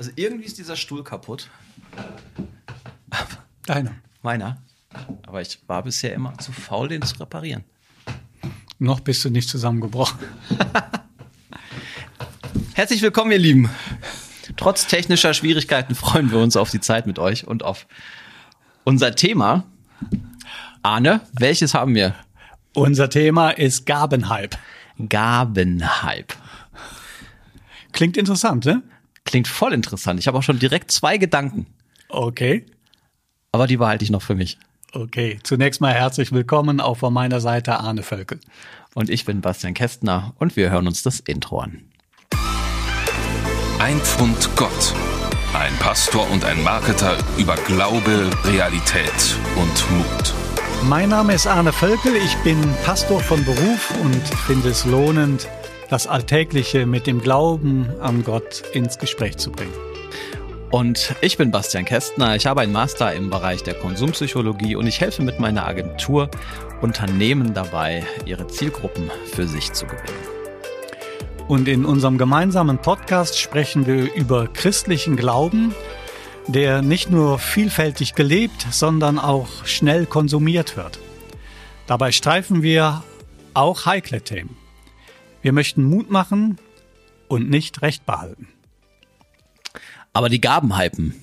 Also irgendwie ist dieser Stuhl kaputt. Deiner. Meiner. Aber ich war bisher immer zu faul, den zu reparieren. Noch bist du nicht zusammengebrochen. Herzlich willkommen, ihr Lieben. Trotz technischer Schwierigkeiten freuen wir uns auf die Zeit mit euch und auf unser Thema. Arne, welches haben wir? Unser Thema ist Gabenhype. Gabenhype. Klingt interessant, ne? Klingt voll interessant. Ich habe auch schon direkt zwei Gedanken, Okay. aber die behalte ich noch für mich. Okay. Zunächst mal herzlich willkommen auch von meiner Seite Arne Völkel. Und ich bin Bastian Kästner und wir hören uns das Intro an. Ein Pfund Gott. Ein Pastor und ein Marketer über Glaube, Realität und Mut. Mein Name ist Arne Völkel. Ich bin Pastor von Beruf und finde es lohnend, das Alltägliche mit dem Glauben an Gott ins Gespräch zu bringen. Und ich bin Bastian Kästner. Ich habe einen Master im Bereich der Konsumpsychologie und ich helfe mit meiner Agentur Unternehmen dabei, ihre Zielgruppen für sich zu gewinnen. Und in unserem gemeinsamen Podcast sprechen wir über christlichen Glauben, der nicht nur vielfältig gelebt, sondern auch schnell konsumiert wird. Dabei streifen wir auch heikle Themen. Wir möchten Mut machen und nicht Recht behalten. Aber die Gaben hypen.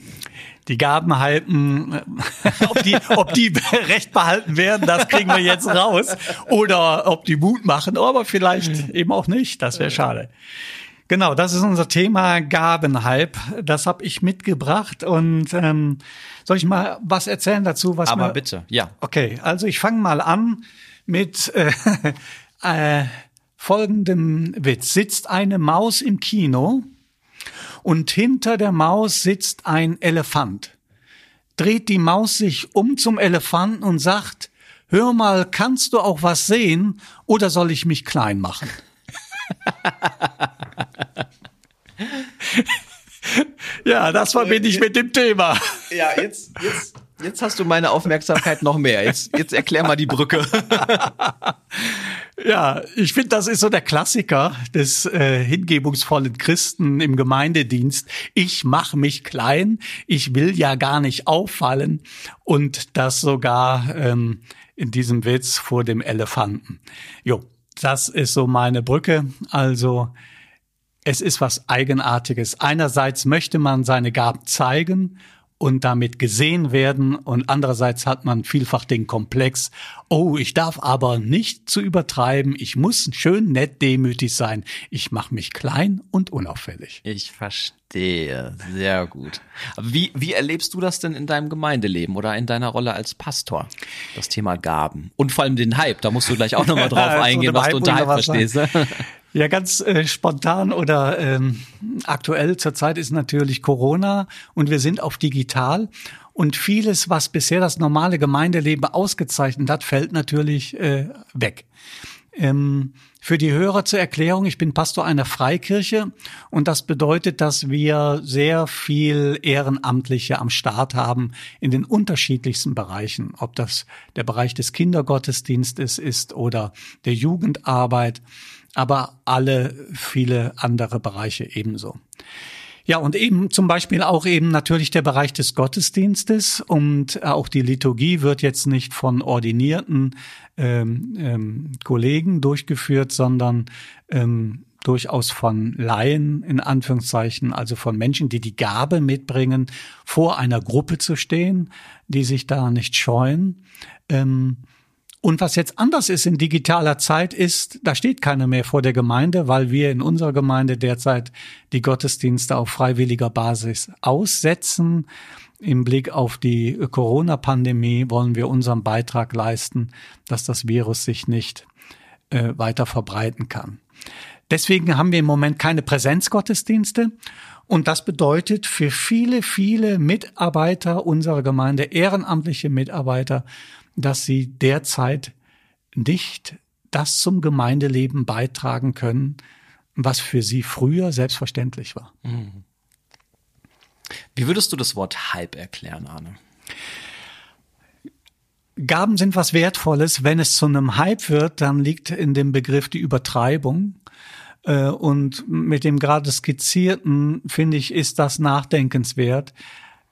Die Gaben halten, äh, ob die, ob die recht behalten werden, das kriegen wir jetzt raus. Oder ob die Mut machen, aber vielleicht eben auch nicht. Das wäre schade. Genau, das ist unser Thema Gabenhype. Das habe ich mitgebracht. Und ähm, soll ich mal was erzählen dazu? Was Aber bitte, ja. Okay, also ich fange mal an mit äh, äh, folgendem Witz. Sitzt eine Maus im Kino und hinter der Maus sitzt ein Elefant. Dreht die Maus sich um zum Elefanten und sagt, hör mal, kannst du auch was sehen oder soll ich mich klein machen? ja, das verbinde ich mit dem Thema. Ja, jetzt, jetzt, jetzt hast du meine Aufmerksamkeit noch mehr. Jetzt, jetzt erklär mal die Brücke. Ja, ich finde, das ist so der Klassiker des äh, hingebungsvollen Christen im Gemeindedienst. Ich mache mich klein, ich will ja gar nicht auffallen und das sogar ähm, in diesem Witz vor dem Elefanten. Jo, das ist so meine Brücke. Also es ist was Eigenartiges. Einerseits möchte man seine Gaben zeigen und damit gesehen werden und andererseits hat man vielfach den Komplex, oh, ich darf aber nicht zu übertreiben, ich muss schön nett demütig sein, ich mache mich klein und unauffällig. Ich verstehe, sehr gut. Wie, wie erlebst du das denn in deinem Gemeindeleben oder in deiner Rolle als Pastor? Das Thema Gaben und vor allem den Hype, da musst du gleich auch nochmal drauf eingehen, was Hype du unter Hype verstehst. Ja, ganz äh, spontan oder ähm, aktuell zurzeit ist natürlich Corona und wir sind auf digital. Und vieles, was bisher das normale Gemeindeleben ausgezeichnet hat, fällt natürlich äh, weg. Ähm, für die Hörer zur Erklärung, ich bin Pastor einer Freikirche und das bedeutet, dass wir sehr viel Ehrenamtliche am Start haben in den unterschiedlichsten Bereichen, ob das der Bereich des Kindergottesdienstes ist oder der Jugendarbeit, aber alle viele andere Bereiche ebenso. Ja, und eben zum Beispiel auch eben natürlich der Bereich des Gottesdienstes und auch die Liturgie wird jetzt nicht von ordinierten ähm, ähm, Kollegen durchgeführt, sondern ähm, durchaus von Laien in Anführungszeichen, also von Menschen, die die Gabe mitbringen, vor einer Gruppe zu stehen, die sich da nicht scheuen. Ähm, und was jetzt anders ist in digitaler Zeit ist, da steht keiner mehr vor der Gemeinde, weil wir in unserer Gemeinde derzeit die Gottesdienste auf freiwilliger Basis aussetzen. Im Blick auf die Corona-Pandemie wollen wir unseren Beitrag leisten, dass das Virus sich nicht äh, weiter verbreiten kann. Deswegen haben wir im Moment keine Präsenzgottesdienste. Und das bedeutet für viele, viele Mitarbeiter unserer Gemeinde, ehrenamtliche Mitarbeiter, dass sie derzeit nicht das zum Gemeindeleben beitragen können, was für sie früher selbstverständlich war. Wie würdest du das Wort Hype erklären, Arne? Gaben sind was Wertvolles. Wenn es zu einem Hype wird, dann liegt in dem Begriff die Übertreibung. Äh, und mit dem gerade skizzierten, finde ich, ist das nachdenkenswert.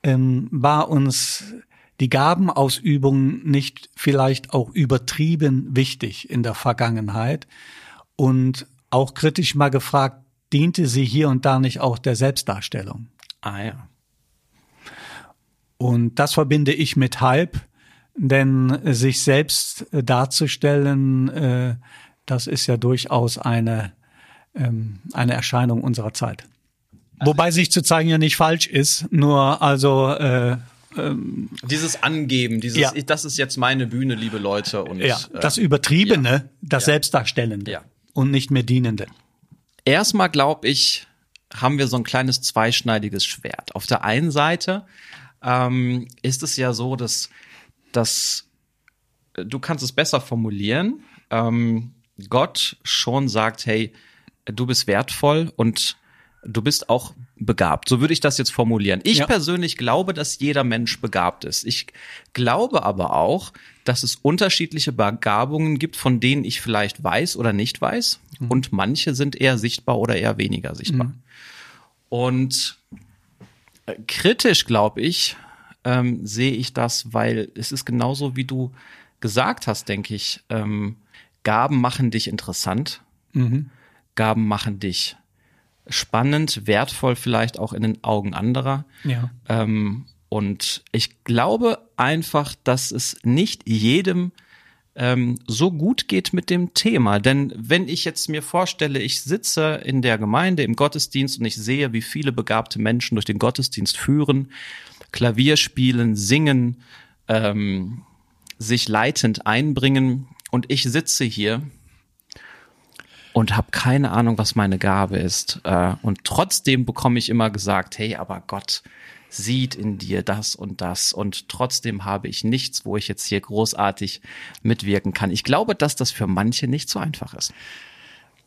Ähm, war uns die Gabenausübung nicht vielleicht auch übertrieben wichtig in der Vergangenheit? Und auch kritisch mal gefragt, diente sie hier und da nicht auch der Selbstdarstellung? Ah ja. Und das verbinde ich mit Hype, denn sich selbst darzustellen, äh, das ist ja durchaus eine, ähm, eine Erscheinung unserer Zeit. Wobei sich zu zeigen ja nicht falsch ist, nur also äh, ähm, dieses Angeben, dieses, ja. das ist jetzt meine Bühne, liebe Leute. Und, ja, das Übertriebene, ja. das. Selbstdarstellende ja. und nicht mehr Dienende. Erstmal glaube ich, haben wir so ein kleines zweischneidiges Schwert. Auf der einen Seite ähm, ist es ja so, dass, dass äh, du kannst es besser formulieren. Ähm, Gott schon sagt, hey, du bist wertvoll und du bist auch begabt. So würde ich das jetzt formulieren. Ich ja. persönlich glaube, dass jeder Mensch begabt ist. Ich glaube aber auch, dass es unterschiedliche Begabungen gibt, von denen ich vielleicht weiß oder nicht weiß. Mhm. Und manche sind eher sichtbar oder eher weniger sichtbar. Mhm. Und äh, kritisch, glaube ich, ähm, sehe ich das, weil es ist genauso, wie du gesagt hast, denke ich. Ähm, Gaben machen dich interessant. Mhm. Gaben machen dich spannend, wertvoll vielleicht auch in den Augen anderer. Ja. Ähm, und ich glaube einfach, dass es nicht jedem ähm, so gut geht mit dem Thema. Denn wenn ich jetzt mir vorstelle, ich sitze in der Gemeinde im Gottesdienst und ich sehe, wie viele begabte Menschen durch den Gottesdienst führen, Klavier spielen, singen, ähm, sich leitend einbringen und ich sitze hier und habe keine Ahnung, was meine Gabe ist. Äh, und trotzdem bekomme ich immer gesagt, hey, aber Gott sieht in dir das und das und trotzdem habe ich nichts, wo ich jetzt hier großartig mitwirken kann. Ich glaube, dass das für manche nicht so einfach ist.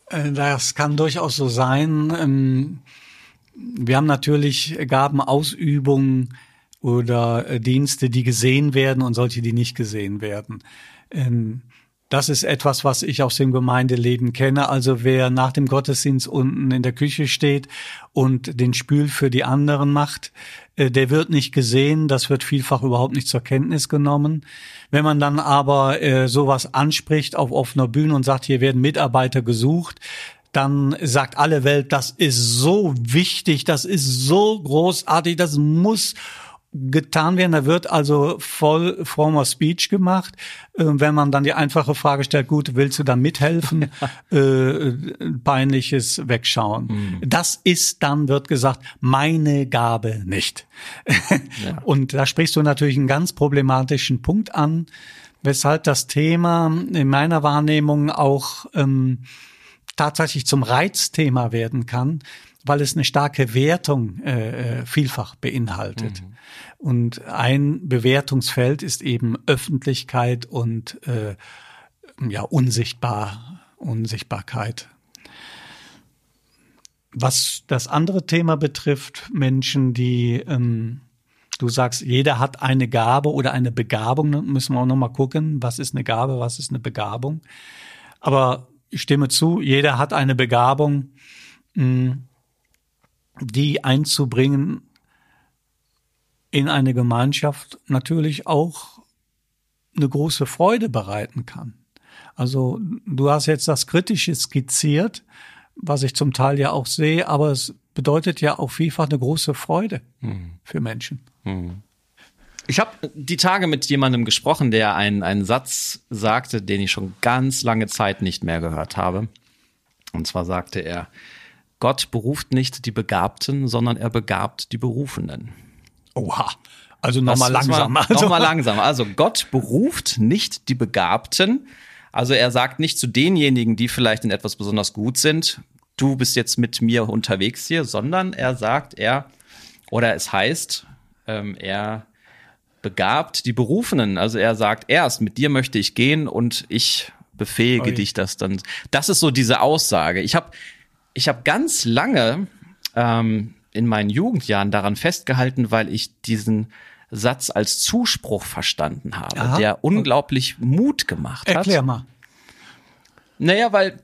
Äh, das kann durchaus so sein. Ähm, wir haben natürlich Gabenausübungen oder äh, Dienste, die gesehen werden und solche, die nicht gesehen werden. Ähm, das ist etwas, was ich aus dem Gemeindeleben kenne. Also wer nach dem Gottesdienst unten in der Küche steht und den Spül für die anderen macht, äh, der wird nicht gesehen. Das wird vielfach überhaupt nicht zur Kenntnis genommen. Wenn man dann aber äh, sowas anspricht auf offener Bühne und sagt, hier werden Mitarbeiter gesucht, dann sagt alle Welt, das ist so wichtig, das ist so großartig, das muss getan werden. Da wird also voll frommer Speech gemacht. Äh, wenn man dann die einfache Frage stellt, gut, willst du da mithelfen? äh, peinliches Wegschauen. Mhm. Das ist dann, wird gesagt, meine Gabe nicht. ja. Und da sprichst du natürlich einen ganz problematischen Punkt an, weshalb das Thema in meiner Wahrnehmung auch ähm, tatsächlich zum Reizthema werden kann, weil es eine starke Wertung äh, äh vielfach beinhaltet. Mhm. Und ein Bewertungsfeld ist eben Öffentlichkeit und äh, ja unsichtbar, Unsichtbarkeit. Was das andere Thema betrifft, Menschen, die ähm, du sagst, jeder hat eine Gabe oder eine Begabung, müssen wir auch nochmal gucken, was ist eine Gabe, was ist eine Begabung. Aber ich stimme zu, jeder hat eine Begabung, mh, die einzubringen in eine Gemeinschaft natürlich auch eine große Freude bereiten kann. Also du hast jetzt das Kritische skizziert, was ich zum Teil ja auch sehe, aber es bedeutet ja auch vielfach eine große Freude mhm. für Menschen. Mhm. Ich habe die Tage mit jemandem gesprochen, der einen, einen Satz sagte, den ich schon ganz lange Zeit nicht mehr gehört habe. Und zwar sagte er, Gott beruft nicht die Begabten, sondern er begabt die Berufenen. Oha. Also nochmal langsam. Also. Nochmal langsam. Also Gott beruft nicht die Begabten. Also er sagt nicht zu denjenigen, die vielleicht in etwas besonders gut sind, du bist jetzt mit mir unterwegs hier, sondern er sagt, er, oder es heißt, ähm, er begabt die Berufenen. Also er sagt erst, mit dir möchte ich gehen und ich befähige Oi. dich das dann. Das ist so diese Aussage. Ich habe ich hab ganz lange ähm, in meinen Jugendjahren daran festgehalten, weil ich diesen Satz als Zuspruch verstanden habe, Aha. der unglaublich Mut gemacht hat. Erklär mal. Naja, weil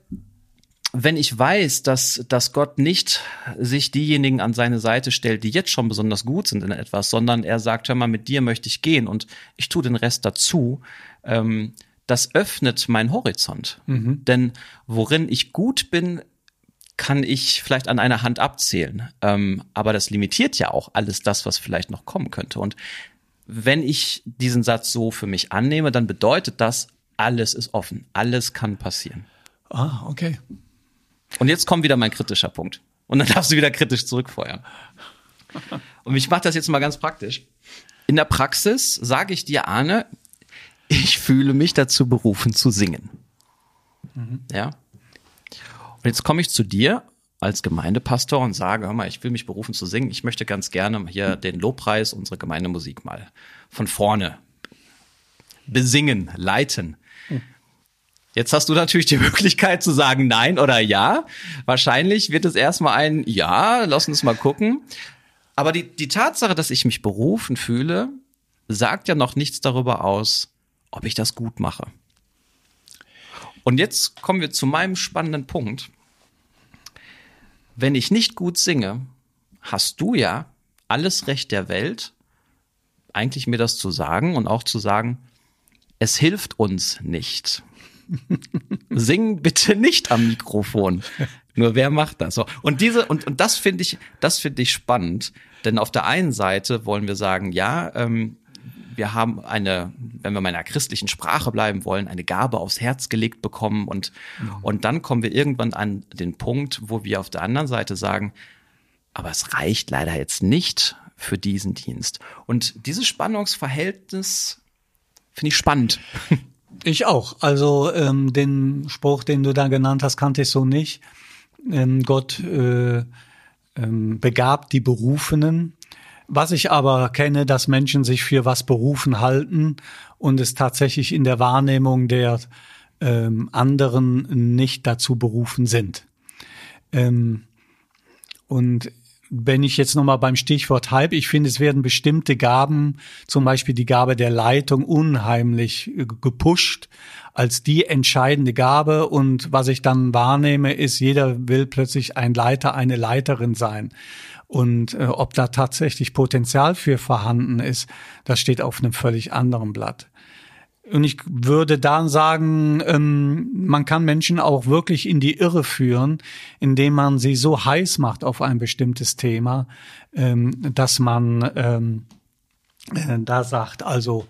wenn ich weiß, dass, dass Gott nicht sich diejenigen an seine Seite stellt, die jetzt schon besonders gut sind in etwas, sondern er sagt, hör mal, mit dir möchte ich gehen und ich tue den Rest dazu, ähm, das öffnet meinen Horizont. Mhm. Denn worin ich gut bin, kann ich vielleicht an einer Hand abzählen. Ähm, aber das limitiert ja auch alles das, was vielleicht noch kommen könnte. Und wenn ich diesen Satz so für mich annehme, dann bedeutet das, alles ist offen, alles kann passieren. Ah, okay. Und jetzt kommt wieder mein kritischer Punkt. Und dann darfst du wieder kritisch zurückfeuern. Und ich mache das jetzt mal ganz praktisch. In der Praxis sage ich dir, Arne, ich fühle mich dazu berufen zu singen. Mhm. Ja. Und jetzt komme ich zu dir als Gemeindepastor und sage, hör mal, ich will mich berufen zu singen. Ich möchte ganz gerne hier den Lobpreis, unsere Gemeindemusik mal von vorne besingen, leiten. Jetzt hast du natürlich die Möglichkeit zu sagen nein oder ja. Wahrscheinlich wird es erstmal ein ja, lass uns mal gucken. Aber die, die Tatsache, dass ich mich berufen fühle, sagt ja noch nichts darüber aus, ob ich das gut mache. Und jetzt kommen wir zu meinem spannenden Punkt. Wenn ich nicht gut singe, hast du ja alles Recht der Welt, eigentlich mir das zu sagen und auch zu sagen, es hilft uns nicht. Sing bitte nicht am Mikrofon. Nur wer macht das? So. Und diese, und, und das finde ich, das finde ich spannend. Denn auf der einen Seite wollen wir sagen, ja, ähm, wir haben eine, wenn wir mal in einer christlichen Sprache bleiben wollen, eine Gabe aufs Herz gelegt bekommen und, mhm. und dann kommen wir irgendwann an den Punkt, wo wir auf der anderen Seite sagen, aber es reicht leider jetzt nicht für diesen Dienst. Und dieses Spannungsverhältnis finde ich spannend. Ich auch. Also ähm, den Spruch, den du da genannt hast, kannte ich so nicht. Ähm, Gott äh, ähm, begabt die Berufenen. Was ich aber kenne, dass Menschen sich für was berufen halten und es tatsächlich in der Wahrnehmung der ähm, anderen nicht dazu berufen sind. Ähm, und wenn ich jetzt nochmal beim Stichwort Hype, ich finde, es werden bestimmte Gaben, zum Beispiel die Gabe der Leitung, unheimlich äh, gepusht als die entscheidende Gabe. Und was ich dann wahrnehme, ist, jeder will plötzlich ein Leiter, eine Leiterin sein. Und äh, ob da tatsächlich Potenzial für vorhanden ist, das steht auf einem völlig anderen Blatt. Und ich würde dann sagen, ähm, man kann Menschen auch wirklich in die Irre führen, indem man sie so heiß macht auf ein bestimmtes Thema, ähm, dass man ähm, äh, da sagt, also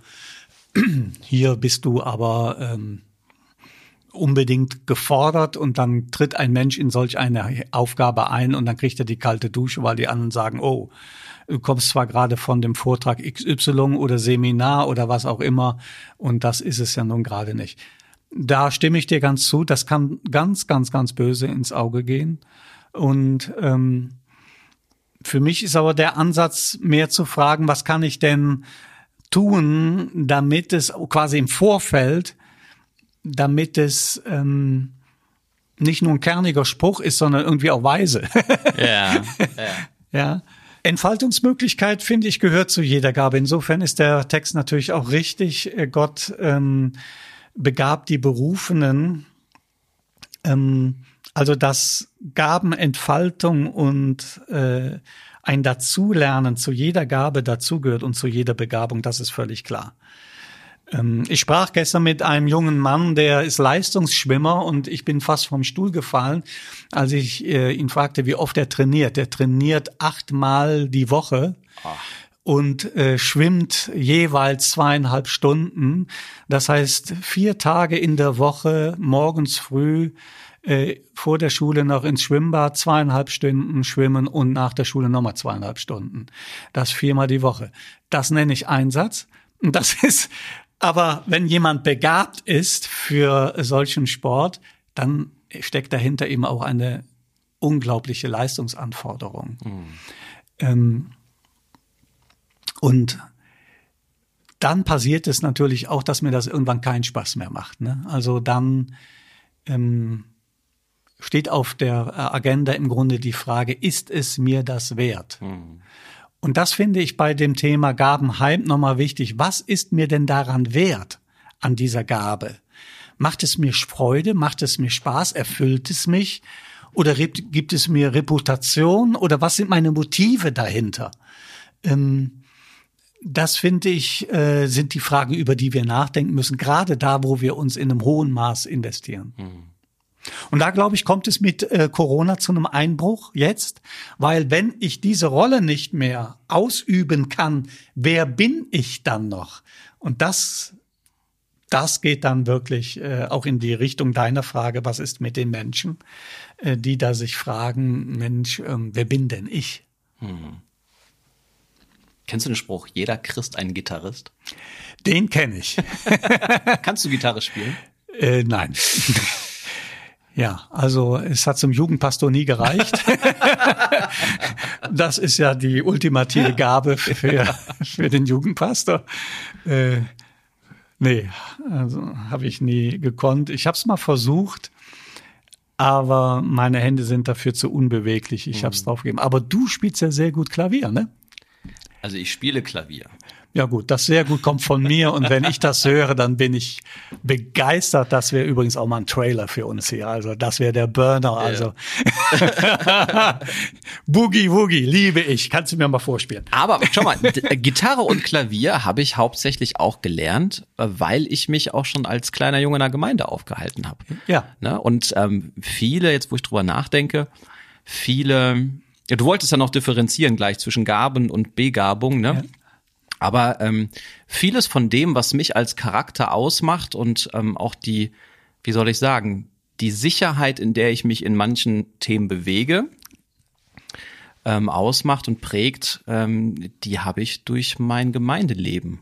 hier bist du aber ähm, unbedingt gefordert und dann tritt ein Mensch in solch eine Aufgabe ein und dann kriegt er die kalte Dusche, weil die anderen sagen, oh, du kommst zwar gerade von dem Vortrag XY oder Seminar oder was auch immer und das ist es ja nun gerade nicht. Da stimme ich dir ganz zu, das kann ganz, ganz, ganz böse ins Auge gehen und ähm, für mich ist aber der Ansatz mehr zu fragen, was kann ich denn tun, damit es quasi im Vorfeld damit es ähm, nicht nur ein kerniger Spruch ist, sondern irgendwie auch weise. ja, ja. ja. Entfaltungsmöglichkeit, finde ich, gehört zu jeder Gabe. Insofern ist der Text natürlich auch richtig. Gott ähm, begabt die Berufenen. Ähm, also dass Gabenentfaltung und äh, ein Dazulernen zu jeder Gabe dazugehört und zu jeder Begabung, das ist völlig klar. Ähm, ich sprach gestern mit einem jungen Mann, der ist Leistungsschwimmer und ich bin fast vom Stuhl gefallen, als ich äh, ihn fragte, wie oft er trainiert. Er trainiert achtmal die Woche. Ach und äh, schwimmt jeweils zweieinhalb Stunden. Das heißt, vier Tage in der Woche, morgens früh, äh, vor der Schule noch ins Schwimmbad, zweieinhalb Stunden schwimmen und nach der Schule nochmal zweieinhalb Stunden. Das viermal die Woche. Das nenne ich Einsatz. Und das ist aber wenn jemand begabt ist für solchen Sport, dann steckt dahinter eben auch eine unglaubliche Leistungsanforderung. Mhm. Ähm, und dann passiert es natürlich auch, dass mir das irgendwann keinen Spaß mehr macht. Ne? Also dann ähm, steht auf der Agenda im Grunde die Frage, ist es mir das wert? Mhm. Und das finde ich bei dem Thema Gabenheim nochmal wichtig. Was ist mir denn daran wert an dieser Gabe? Macht es mir Freude? Macht es mir Spaß? Erfüllt es mich? Oder gibt es mir Reputation? Oder was sind meine Motive dahinter? Ähm, das finde ich, äh, sind die Fragen, über die wir nachdenken müssen, gerade da, wo wir uns in einem hohen Maß investieren. Mhm. Und da, glaube ich, kommt es mit äh, Corona zu einem Einbruch jetzt, weil wenn ich diese Rolle nicht mehr ausüben kann, wer bin ich dann noch? Und das, das geht dann wirklich äh, auch in die Richtung deiner Frage, was ist mit den Menschen, äh, die da sich fragen, Mensch, äh, wer bin denn ich? Hm. Kennst du den Spruch, jeder Christ ein Gitarrist? Den kenne ich. Kannst du Gitarre spielen? Äh, nein. Ja, also es hat zum Jugendpastor nie gereicht. das ist ja die ultimative Gabe für, für den Jugendpastor. Äh, nee, also habe ich nie gekonnt. Ich habe es mal versucht, aber meine Hände sind dafür zu unbeweglich. Ich mhm. habe es draufgegeben. Aber du spielst ja sehr gut Klavier, ne? Also ich spiele Klavier. Ja gut, das sehr gut kommt von mir und wenn ich das höre, dann bin ich begeistert. Das wäre übrigens auch mal ein Trailer für uns hier. Also das wäre der Burner. Also Boogie Woogie liebe ich. Kannst du mir mal vorspielen? Aber schau mal, äh, Gitarre und Klavier habe ich hauptsächlich auch gelernt, äh, weil ich mich auch schon als kleiner Junge in der Gemeinde aufgehalten habe. Ja. Ne? Und ähm, viele, jetzt wo ich drüber nachdenke, viele ja, du wolltest ja noch differenzieren gleich zwischen Gaben und Begabung, ne? Ja. Aber ähm, vieles von dem, was mich als Charakter ausmacht und ähm, auch die, wie soll ich sagen, die Sicherheit, in der ich mich in manchen Themen bewege, ähm, ausmacht und prägt, ähm, die habe ich durch mein Gemeindeleben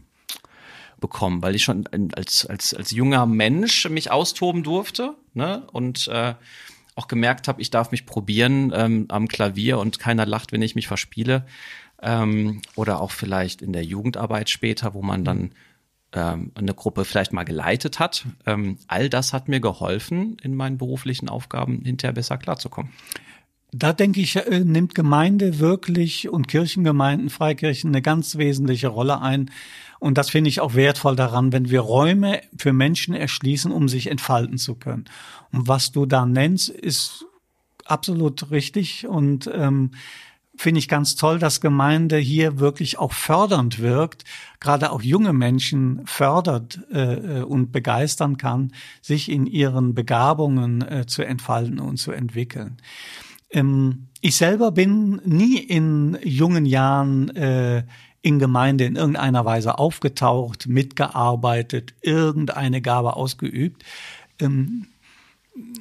bekommen, weil ich schon als, als, als junger Mensch mich austoben durfte ne? und äh, auch gemerkt habe, ich darf mich probieren ähm, am Klavier und keiner lacht, wenn ich mich verspiele ähm, oder auch vielleicht in der Jugendarbeit später, wo man dann ähm, eine Gruppe vielleicht mal geleitet hat. Ähm, all das hat mir geholfen, in meinen beruflichen Aufgaben hinterher besser klarzukommen. Da denke ich, äh, nimmt Gemeinde wirklich und Kirchengemeinden, Freikirchen eine ganz wesentliche Rolle ein. Und das finde ich auch wertvoll daran, wenn wir Räume für Menschen erschließen, um sich entfalten zu können. Und was du da nennst, ist absolut richtig und ähm, finde ich ganz toll, dass Gemeinde hier wirklich auch fördernd wirkt, gerade auch junge Menschen fördert äh, äh, und begeistern kann, sich in ihren Begabungen äh, zu entfalten und zu entwickeln. Ähm, ich selber bin nie in jungen Jahren äh, in Gemeinde in irgendeiner Weise aufgetaucht, mitgearbeitet, irgendeine Gabe ausgeübt. Ähm,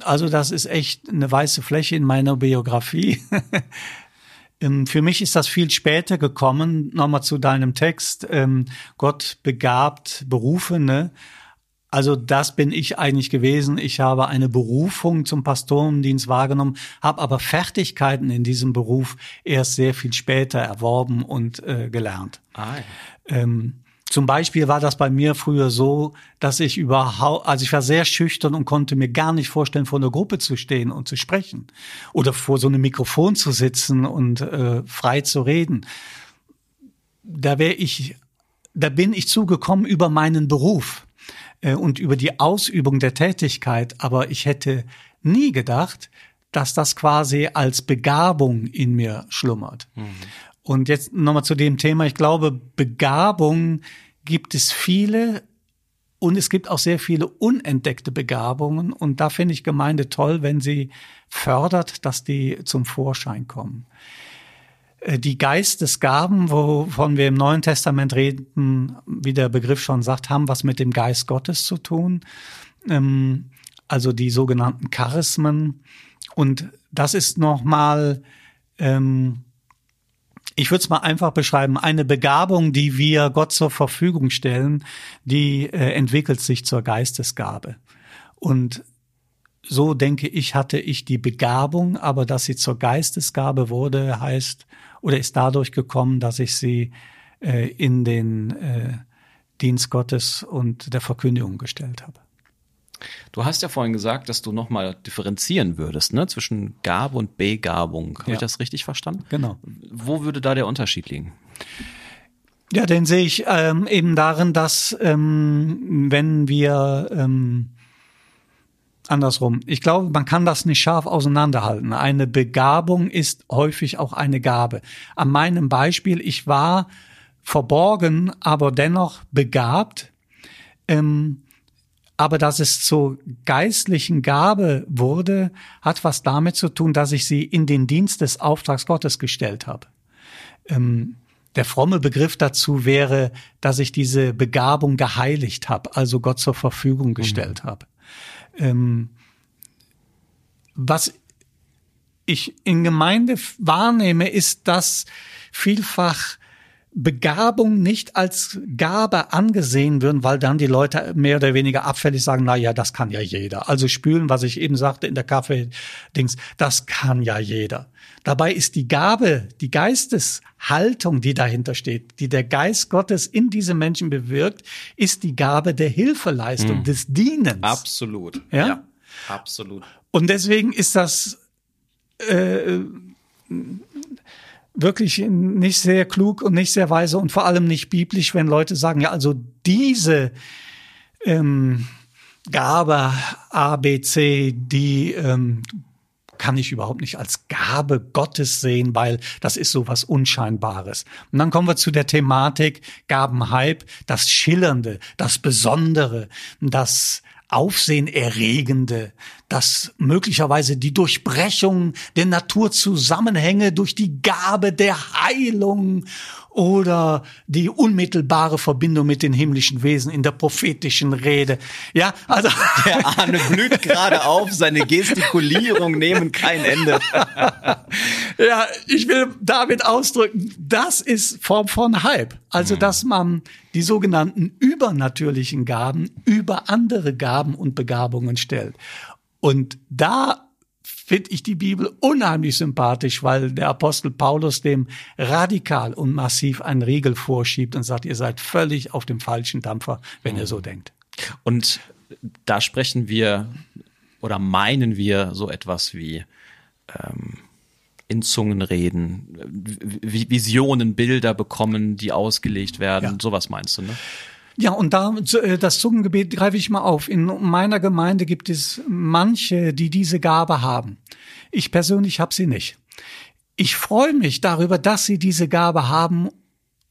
also das ist echt eine weiße Fläche in meiner Biografie. Ähm, für mich ist das viel später gekommen. Nochmal zu deinem Text. Ähm, Gott begabt Berufene. Also das bin ich eigentlich gewesen. Ich habe eine Berufung zum Pastorendienst wahrgenommen, habe aber Fertigkeiten in diesem Beruf erst sehr viel später erworben und äh, gelernt. Ah, ja. ähm, zum Beispiel war das bei mir früher so, dass ich überhaupt, also ich war sehr schüchtern und konnte mir gar nicht vorstellen, vor einer Gruppe zu stehen und zu sprechen oder vor so einem Mikrofon zu sitzen und äh, frei zu reden. Da wäre ich, da bin ich zugekommen über meinen Beruf äh, und über die Ausübung der Tätigkeit, aber ich hätte nie gedacht, dass das quasi als Begabung in mir schlummert. Mhm. Und jetzt nochmal zu dem Thema. Ich glaube, Begabung gibt es viele und es gibt auch sehr viele unentdeckte Begabungen. Und da finde ich Gemeinde toll, wenn sie fördert, dass die zum Vorschein kommen. Äh, die Geistesgaben, wovon wir im Neuen Testament reden, wie der Begriff schon sagt, haben was mit dem Geist Gottes zu tun. Ähm, also die sogenannten Charismen. Und das ist nochmal ähm, ich würde es mal einfach beschreiben, eine Begabung, die wir Gott zur Verfügung stellen, die äh, entwickelt sich zur Geistesgabe. Und so denke ich, hatte ich die Begabung, aber dass sie zur Geistesgabe wurde, heißt oder ist dadurch gekommen, dass ich sie äh, in den äh, Dienst Gottes und der Verkündigung gestellt habe. Du hast ja vorhin gesagt, dass du nochmal differenzieren würdest, ne, zwischen Gabe und Begabung. Habe ja. ich das richtig verstanden? Genau. Wo würde da der Unterschied liegen? Ja, den sehe ich ähm, eben darin, dass ähm, wenn wir ähm, andersrum. Ich glaube, man kann das nicht scharf auseinanderhalten. Eine Begabung ist häufig auch eine Gabe. An meinem Beispiel, ich war verborgen, aber dennoch begabt. Ähm, aber dass es zur geistlichen Gabe wurde, hat was damit zu tun, dass ich sie in den Dienst des Auftrags Gottes gestellt habe. Ähm, der fromme Begriff dazu wäre, dass ich diese Begabung geheiligt habe, also Gott zur Verfügung mhm. gestellt mhm. habe. Ähm, was ich in Gemeinde wahrnehme, ist, dass vielfach Begabung nicht als Gabe angesehen würden, weil dann die Leute mehr oder weniger abfällig sagen, na ja, das kann ja jeder. Also spülen, was ich eben sagte in der Kaffee-Dings, das kann ja jeder. Dabei ist die Gabe, die Geisteshaltung, die dahinter steht, die der Geist Gottes in diese Menschen bewirkt, ist die Gabe der Hilfeleistung, hm. des Dienens. Absolut. Ja? ja, absolut. Und deswegen ist das äh, wirklich nicht sehr klug und nicht sehr weise und vor allem nicht biblisch, wenn Leute sagen, ja, also diese ähm, Gabe A, B, C, die ähm, kann ich überhaupt nicht als Gabe Gottes sehen, weil das ist so was Unscheinbares. Und dann kommen wir zu der Thematik Gabenhype, das Schillernde, das Besondere, das Aufsehenerregende, dass möglicherweise die Durchbrechung der Naturzusammenhänge durch die Gabe der Heilung oder die unmittelbare Verbindung mit den himmlischen Wesen in der prophetischen Rede. Ja, also der Ahne blüht gerade auf, seine Gestikulierung nehmen kein Ende. ja, ich will damit ausdrücken, das ist Form von Hype. Also, dass man die sogenannten übernatürlichen Gaben über andere Gaben und Begabungen stellt. Und da finde ich die Bibel unheimlich sympathisch, weil der Apostel Paulus dem radikal und massiv einen Riegel vorschiebt und sagt, ihr seid völlig auf dem falschen Dampfer, wenn ihr so denkt. Und da sprechen wir oder meinen wir so etwas wie ähm, in Zungen reden, Visionen, Bilder bekommen, die ausgelegt werden, ja. sowas meinst du, ne? Ja, und da äh, das Zungengebet greife ich mal auf. In meiner Gemeinde gibt es manche, die diese Gabe haben. Ich persönlich habe sie nicht. Ich freue mich darüber, dass sie diese Gabe haben,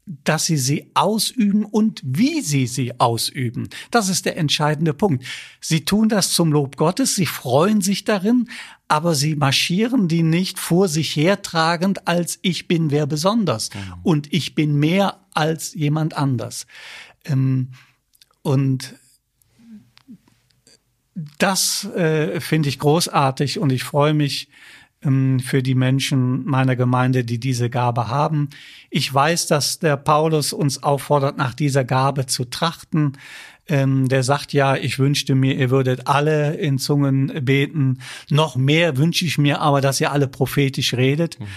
dass sie sie ausüben und wie sie sie ausüben. Das ist der entscheidende Punkt. Sie tun das zum Lob Gottes, sie freuen sich darin, aber sie marschieren die nicht vor sich hertragend als ich bin wer besonders mhm. und ich bin mehr als jemand anders. Ähm, und das äh, finde ich großartig und ich freue mich für die Menschen meiner Gemeinde, die diese Gabe haben. Ich weiß, dass der Paulus uns auffordert, nach dieser Gabe zu trachten. Ähm, der sagt ja, ich wünschte mir, ihr würdet alle in Zungen beten. Noch mehr wünsche ich mir aber, dass ihr alle prophetisch redet. Mhm.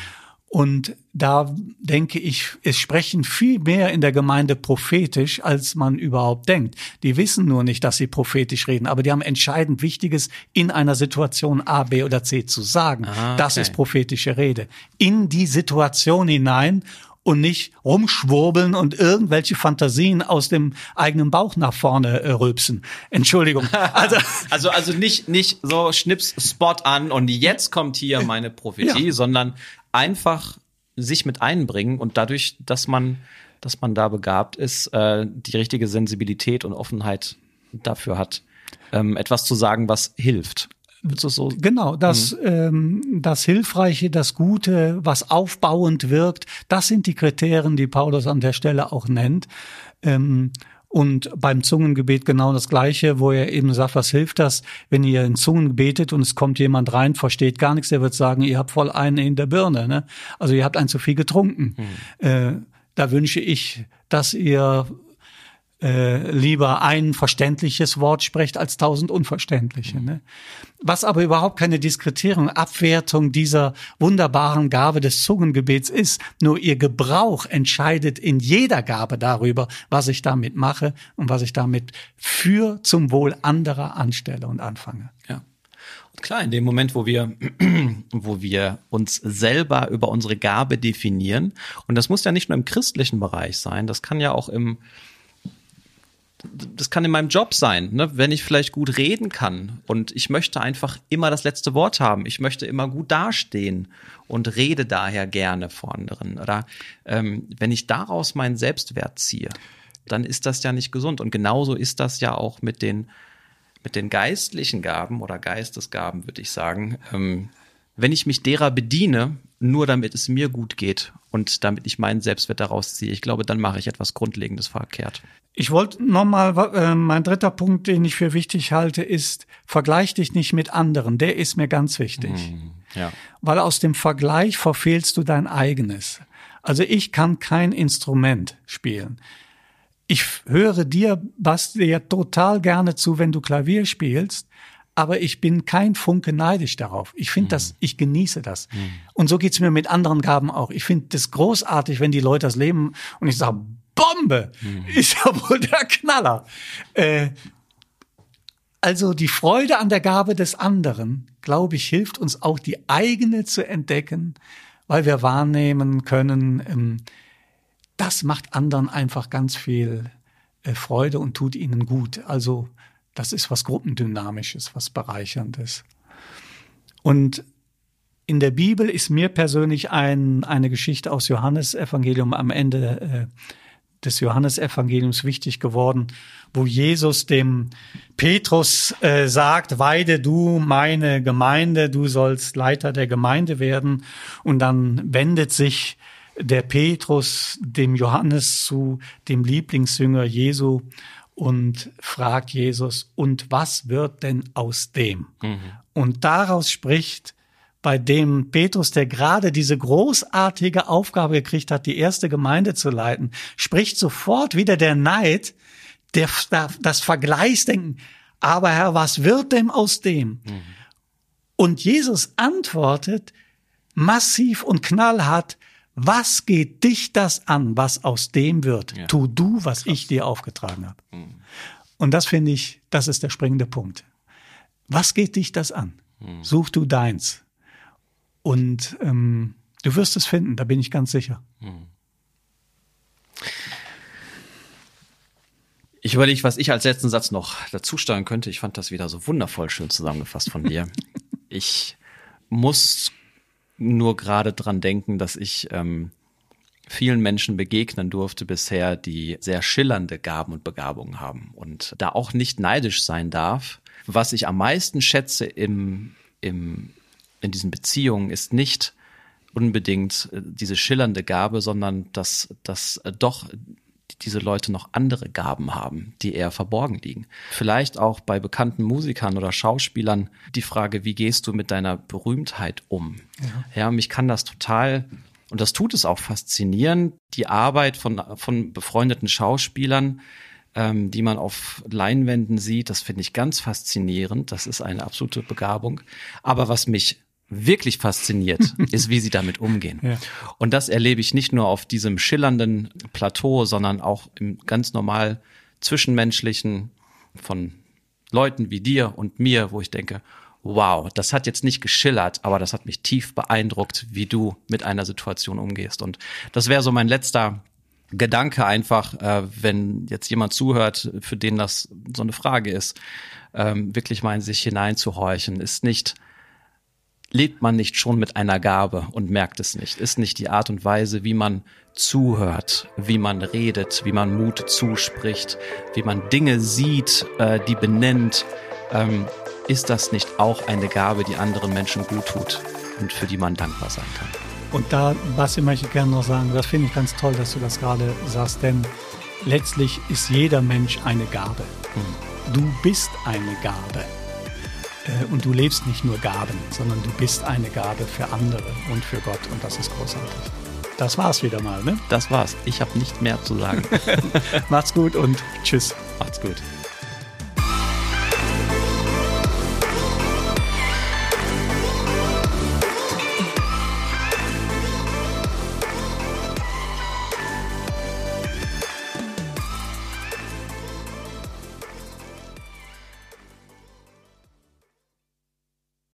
Und da denke ich, es sprechen viel mehr in der Gemeinde prophetisch, als man überhaupt denkt. Die wissen nur nicht, dass sie prophetisch reden, aber die haben entscheidend Wichtiges in einer Situation A, B oder C zu sagen. Ah, okay. Das ist prophetische Rede. In die Situation hinein und nicht rumschwurbeln und irgendwelche Fantasien aus dem eigenen Bauch nach vorne äh, rülpsen. Entschuldigung. Also, also, also nicht, nicht so schnips Spot an und jetzt kommt hier meine Prophetie, ja. sondern einfach sich mit einbringen und dadurch, dass man, dass man da begabt ist, äh, die richtige Sensibilität und Offenheit dafür hat, ähm, etwas zu sagen, was hilft. So? Genau, das, mhm. ähm, das Hilfreiche, das Gute, was aufbauend wirkt, das sind die Kriterien, die Paulus an der Stelle auch nennt. Ähm, und beim Zungengebet genau das Gleiche, wo er eben sagt, was hilft das, wenn ihr in Zungen betet und es kommt jemand rein, versteht gar nichts, der wird sagen, ihr habt voll einen in der Birne. Ne? Also ihr habt ein zu viel getrunken. Mhm. Äh, da wünsche ich, dass ihr äh, lieber ein verständliches Wort sprecht als tausend unverständliche. Ne? Was aber überhaupt keine Diskretierung, Abwertung dieser wunderbaren Gabe des Zungengebets ist. Nur ihr Gebrauch entscheidet in jeder Gabe darüber, was ich damit mache und was ich damit für zum Wohl anderer anstelle und anfange. Ja. Und klar, in dem Moment, wo wir, wo wir uns selber über unsere Gabe definieren, und das muss ja nicht nur im christlichen Bereich sein, das kann ja auch im das kann in meinem Job sein, ne? wenn ich vielleicht gut reden kann und ich möchte einfach immer das letzte Wort haben. Ich möchte immer gut dastehen und rede daher gerne vor anderen. Oder ähm, wenn ich daraus meinen Selbstwert ziehe, dann ist das ja nicht gesund. Und genauso ist das ja auch mit den, mit den geistlichen Gaben oder Geistesgaben, würde ich sagen. Ähm, wenn ich mich derer bediene, nur damit es mir gut geht und damit ich meinen Selbstwert daraus ziehe, ich glaube, dann mache ich etwas Grundlegendes verkehrt. Ich wollte nochmal, äh, mein dritter Punkt, den ich für wichtig halte, ist, vergleich dich nicht mit anderen. Der ist mir ganz wichtig. Mhm, ja. Weil aus dem Vergleich verfehlst du dein eigenes. Also ich kann kein Instrument spielen. Ich höre dir, Basti, ja total gerne zu, wenn du Klavier spielst aber ich bin kein Funke neidisch darauf. Ich finde mhm. das, ich genieße das. Mhm. Und so geht's mir mit anderen Gaben auch. Ich finde das großartig, wenn die Leute das leben und ich sage, Bombe mhm. ist ja wohl der Knaller. Äh, also die Freude an der Gabe des anderen, glaube ich, hilft uns auch die eigene zu entdecken, weil wir wahrnehmen können, ähm, das macht anderen einfach ganz viel äh, Freude und tut ihnen gut. Also das ist was Gruppendynamisches, was Bereicherndes. Und in der Bibel ist mir persönlich ein, eine Geschichte aus Johannes Evangelium am Ende äh, des Johannesevangeliums wichtig geworden, wo Jesus dem Petrus äh, sagt, weide du meine Gemeinde, du sollst Leiter der Gemeinde werden. Und dann wendet sich der Petrus dem Johannes zu, dem Lieblingsjünger Jesu, und fragt Jesus, und was wird denn aus dem? Mhm. Und daraus spricht bei dem Petrus, der gerade diese großartige Aufgabe gekriegt hat, die erste Gemeinde zu leiten, spricht sofort wieder der Neid, der, das Vergleichsdenken. Aber Herr, was wird denn aus dem? Mhm. Und Jesus antwortet massiv und knallhart, was geht dich das an, was aus dem wird? Ja. Tu du, was Krass. ich dir aufgetragen habe. Mhm. Und das finde ich, das ist der springende Punkt. Was geht dich das an? Mhm. Such du deins. Und ähm, du wirst es finden, da bin ich ganz sicher. Mhm. Ich überlege, was ich als letzten Satz noch dazu steuern könnte. Ich fand das wieder so wundervoll schön zusammengefasst von dir. ich muss nur gerade dran denken, dass ich ähm, vielen Menschen begegnen durfte bisher, die sehr schillernde Gaben und Begabungen haben und da auch nicht neidisch sein darf. Was ich am meisten schätze im, im, in diesen Beziehungen ist nicht unbedingt äh, diese schillernde Gabe, sondern dass, dass äh, doch diese Leute noch andere Gaben haben, die eher verborgen liegen. Vielleicht auch bei bekannten Musikern oder Schauspielern die Frage, wie gehst du mit deiner Berühmtheit um? Ja, ja mich kann das total und das tut es auch faszinieren, die Arbeit von, von befreundeten Schauspielern, ähm, die man auf Leinwänden sieht, das finde ich ganz faszinierend. Das ist eine absolute Begabung. Aber was mich wirklich fasziniert, ist, wie sie damit umgehen. Ja. Und das erlebe ich nicht nur auf diesem schillernden Plateau, sondern auch im ganz normal zwischenmenschlichen von Leuten wie dir und mir, wo ich denke, wow, das hat jetzt nicht geschillert, aber das hat mich tief beeindruckt, wie du mit einer Situation umgehst. Und das wäre so mein letzter Gedanke einfach, äh, wenn jetzt jemand zuhört, für den das so eine Frage ist, ähm, wirklich mal in sich hineinzuhorchen, ist nicht lebt man nicht schon mit einer Gabe und merkt es nicht? Ist nicht die Art und Weise, wie man zuhört, wie man redet, wie man Mut zuspricht, wie man Dinge sieht, äh, die benennt, ähm, ist das nicht auch eine Gabe, die anderen Menschen gut tut und für die man dankbar sein kann? Und da, Basti, möchte ich gerne noch sagen, das finde ich ganz toll, dass du das gerade sagst, denn letztlich ist jeder Mensch eine Gabe. Hm. Du bist eine Gabe. Äh, und du lebst nicht nur Gaben, sondern du bist eine Gabe für andere und für Gott und das ist großartig. Das war's wieder mal, ne? Das war's. Ich habe nicht mehr zu sagen. Macht's gut und tschüss. Macht's gut.